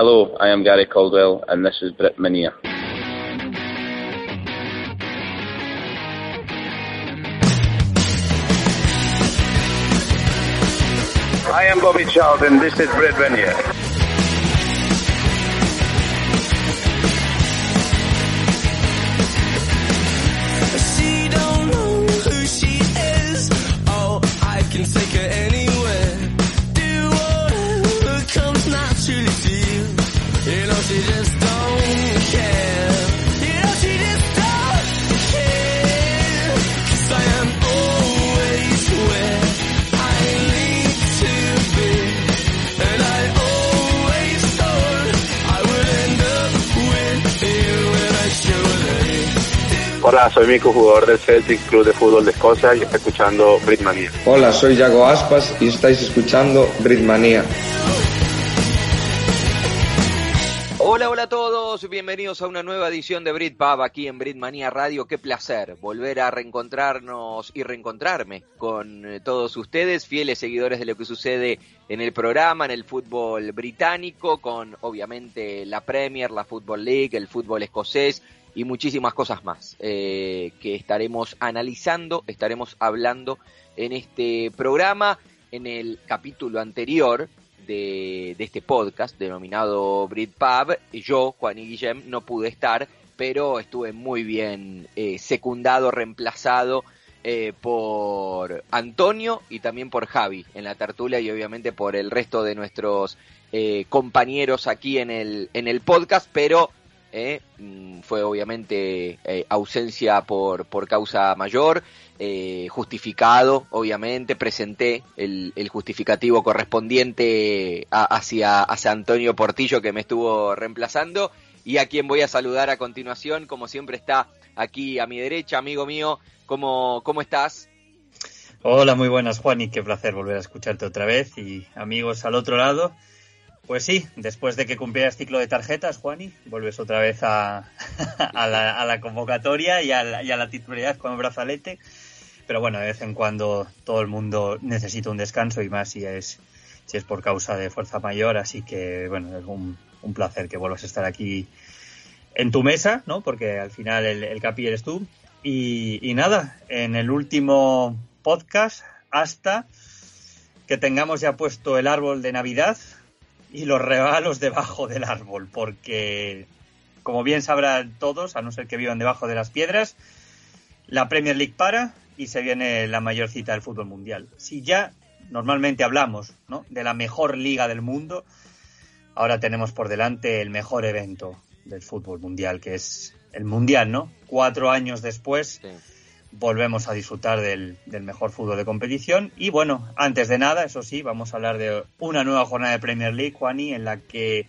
Hello, I am Gary Caldwell and this is Brit Minia. I am Bobby Charlton. And this is Brit Minia. Hola, soy Mico, jugador del Celtic Club de Fútbol de Escocia y está escuchando Britmania. Hola, soy Yago Aspas y estáis escuchando Britmanía. Hola, hola a todos, bienvenidos a una nueva edición de Britpub aquí en Britmania Radio. Qué placer volver a reencontrarnos y reencontrarme con eh, todos ustedes, fieles seguidores de lo que sucede en el programa, en el fútbol británico, con obviamente la Premier, la Football League, el fútbol escocés y muchísimas cosas más eh, que estaremos analizando, estaremos hablando en este programa. En el capítulo anterior de, de este podcast denominado Britpub, yo, Juan y Guillem, no pude estar, pero estuve muy bien eh, secundado, reemplazado eh, por Antonio y también por Javi en la tertulia y obviamente por el resto de nuestros eh, compañeros aquí en el, en el podcast, pero eh, mm, fue obviamente eh, ausencia por, por causa mayor, eh, justificado, obviamente, presenté el, el justificativo correspondiente a- hacia, hacia Antonio Portillo que me estuvo reemplazando y a quien voy a saludar a continuación, como siempre está aquí a mi derecha, amigo mío, ¿cómo, cómo estás? Hola, muy buenas, Juan, y qué placer volver a escucharte otra vez. Y amigos al otro lado, pues sí, después de que cumplieras ciclo de tarjetas, Juani, vuelves otra vez a, a, la, convocatoria y a la, titularidad con el brazalete. Pero bueno, de vez en cuando todo el mundo necesita un descanso y más si es, si es por causa de fuerza mayor. Así que, bueno, es un, un placer que vuelvas a estar aquí en tu mesa, ¿no? Porque al final el, capi eres tú. Y nada, en el último podcast hasta que tengamos ya puesto el árbol de Navidad y los regalos debajo del árbol, porque como bien sabrán todos, a no ser que vivan debajo de las piedras, la Premier League para y se viene la mayor cita del fútbol mundial. Si ya normalmente hablamos ¿no? de la mejor liga del mundo, ahora tenemos por delante el mejor evento del fútbol mundial, que es el mundial, ¿no? Cuatro años después. Volvemos a disfrutar del, del mejor fútbol de competición. Y bueno, antes de nada, eso sí, vamos a hablar de una nueva jornada de Premier League, Juani, en la que,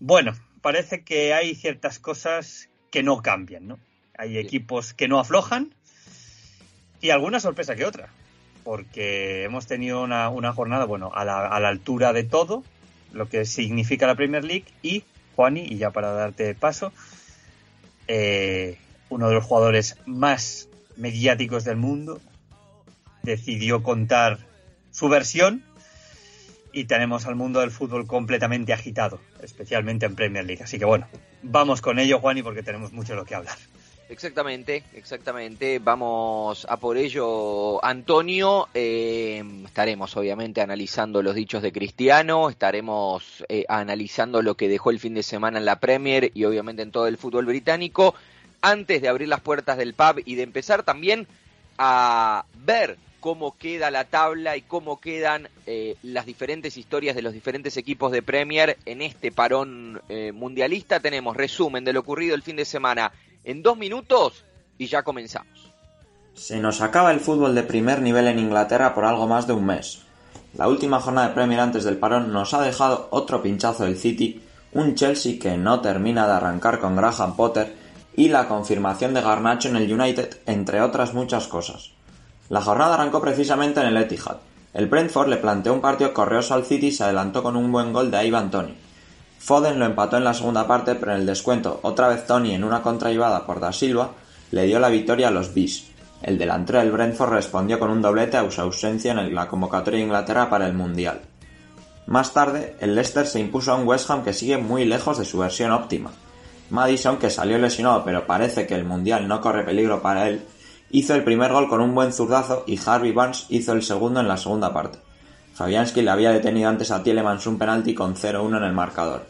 bueno, parece que hay ciertas cosas que no cambian, ¿no? Hay equipos que no aflojan y alguna sorpresa que otra, porque hemos tenido una, una jornada, bueno, a la, a la altura de todo, lo que significa la Premier League y, Juani, y ya para darte paso, eh, uno de los jugadores más mediáticos del mundo decidió contar su versión y tenemos al mundo del fútbol completamente agitado, especialmente en Premier League. Así que bueno, vamos con ello, Juani, porque tenemos mucho de lo que hablar. Exactamente, exactamente. Vamos a por ello, Antonio. Eh, estaremos obviamente analizando los dichos de Cristiano, estaremos eh, analizando lo que dejó el fin de semana en la Premier y obviamente en todo el fútbol británico. Antes de abrir las puertas del pub y de empezar también a ver cómo queda la tabla y cómo quedan eh, las diferentes historias de los diferentes equipos de Premier en este parón eh, mundialista. Tenemos resumen de lo ocurrido el fin de semana en dos minutos y ya comenzamos. Se nos acaba el fútbol de primer nivel en Inglaterra por algo más de un mes. La última jornada de Premier antes del parón nos ha dejado otro pinchazo del City, un Chelsea que no termina de arrancar con Graham Potter y la confirmación de Garnacho en el United, entre otras muchas cosas. La jornada arrancó precisamente en el Etihad. El Brentford le planteó un partido correoso al City y se adelantó con un buen gol de Ivan Tony. Foden lo empató en la segunda parte, pero en el descuento, otra vez Tony en una contraibada por Da Silva, le dio la victoria a los Bees. El delantero del Brentford respondió con un doblete a su ausencia en la convocatoria de Inglaterra para el Mundial. Más tarde, el Leicester se impuso a un West Ham que sigue muy lejos de su versión óptima. Madison, que salió lesionado pero parece que el Mundial no corre peligro para él, hizo el primer gol con un buen zurdazo y Harvey Barnes hizo el segundo en la segunda parte. Fabianski le había detenido antes a Tielemans un penalti con 0-1 en el marcador.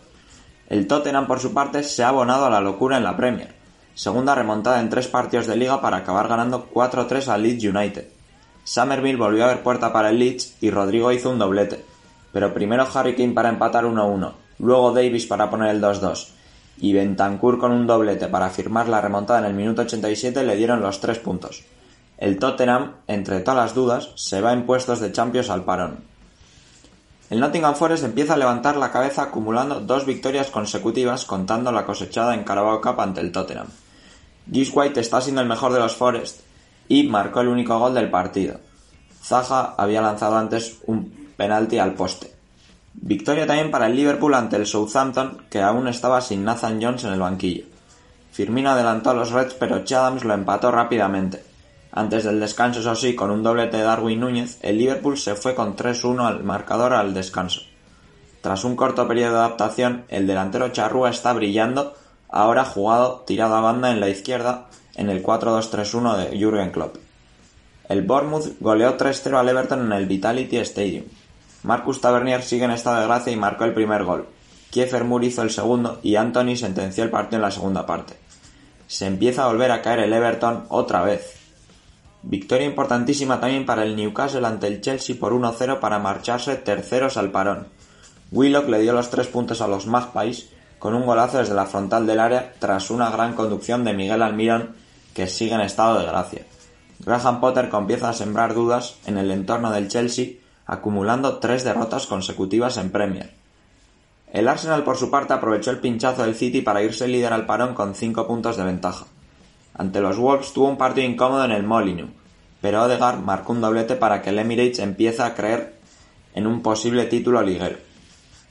El Tottenham, por su parte, se ha abonado a la locura en la Premier. Segunda remontada en tres partidos de liga para acabar ganando 4-3 al Leeds United. Summerville volvió a ver puerta para el Leeds y Rodrigo hizo un doblete. Pero primero Harry Kane para empatar 1-1, luego Davis para poner el 2-2 y Bentancur con un doblete para firmar la remontada en el minuto 87 le dieron los tres puntos. El Tottenham, entre todas las dudas, se va en puestos de Champions al parón. El Nottingham Forest empieza a levantar la cabeza acumulando dos victorias consecutivas contando la cosechada en Carabao Cup ante el Tottenham. Gibbs White está siendo el mejor de los Forest y marcó el único gol del partido. Zaha había lanzado antes un penalti al poste. Victoria también para el Liverpool ante el Southampton, que aún estaba sin Nathan Jones en el banquillo. Firmino adelantó a los Reds, pero Chadams lo empató rápidamente. Antes del descanso, eso sí, con un doblete de Darwin Núñez, el Liverpool se fue con 3-1 al marcador al descanso. Tras un corto periodo de adaptación, el delantero Charrúa está brillando, ahora jugado tirado a banda en la izquierda en el 4-2-3-1 de Jürgen Klopp. El Bournemouth goleó 3-0 al Everton en el Vitality Stadium. Marcus Tavernier sigue en estado de gracia y marcó el primer gol. Kiefer Moore hizo el segundo y Anthony sentenció el partido en la segunda parte. Se empieza a volver a caer el Everton otra vez. Victoria importantísima también para el Newcastle ante el Chelsea por 1-0 para marcharse terceros al parón. Willock le dio los tres puntos a los Magpies con un golazo desde la frontal del área tras una gran conducción de Miguel Almirón que sigue en estado de gracia. Graham Potter comienza a sembrar dudas en el entorno del Chelsea acumulando tres derrotas consecutivas en Premier. El Arsenal por su parte aprovechó el pinchazo del City para irse líder al parón con cinco puntos de ventaja. Ante los Wolves tuvo un partido incómodo en el Molineux, pero Odegaard marcó un doblete para que el Emirates empiece a creer en un posible título liguero.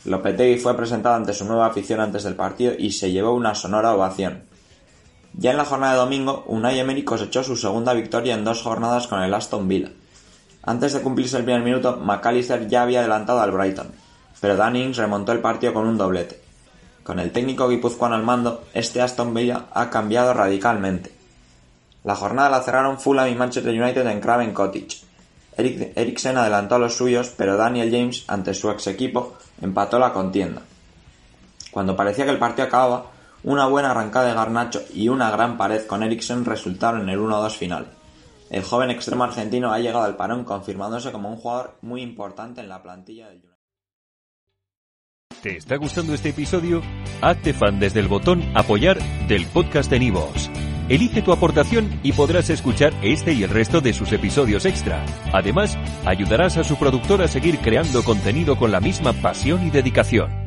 Lopetegui fue presentado ante su nueva afición antes del partido y se llevó una sonora ovación. Ya en la jornada de domingo, Unai Emery cosechó su segunda victoria en dos jornadas con el Aston Villa. Antes de cumplirse el primer minuto, McAllister ya había adelantado al Brighton, pero Danny remontó el partido con un doblete. Con el técnico guipuzcoano al mando, este Aston Villa ha cambiado radicalmente. La jornada la cerraron Fulham y Manchester United en Craven Cottage. Eriksen adelantó a los suyos, pero Daniel James, ante su ex equipo, empató la contienda. Cuando parecía que el partido acababa, una buena arrancada de Garnacho y una gran pared con Eriksen resultaron en el 1-2 final. El joven extremo argentino ha llegado al parón confirmándose como un jugador muy importante en la plantilla del. ¿Te está gustando este episodio? Hazte fan desde el botón Apoyar del podcast de Nivos. Elige tu aportación y podrás escuchar este y el resto de sus episodios extra. Además, ayudarás a su productor a seguir creando contenido con la misma pasión y dedicación.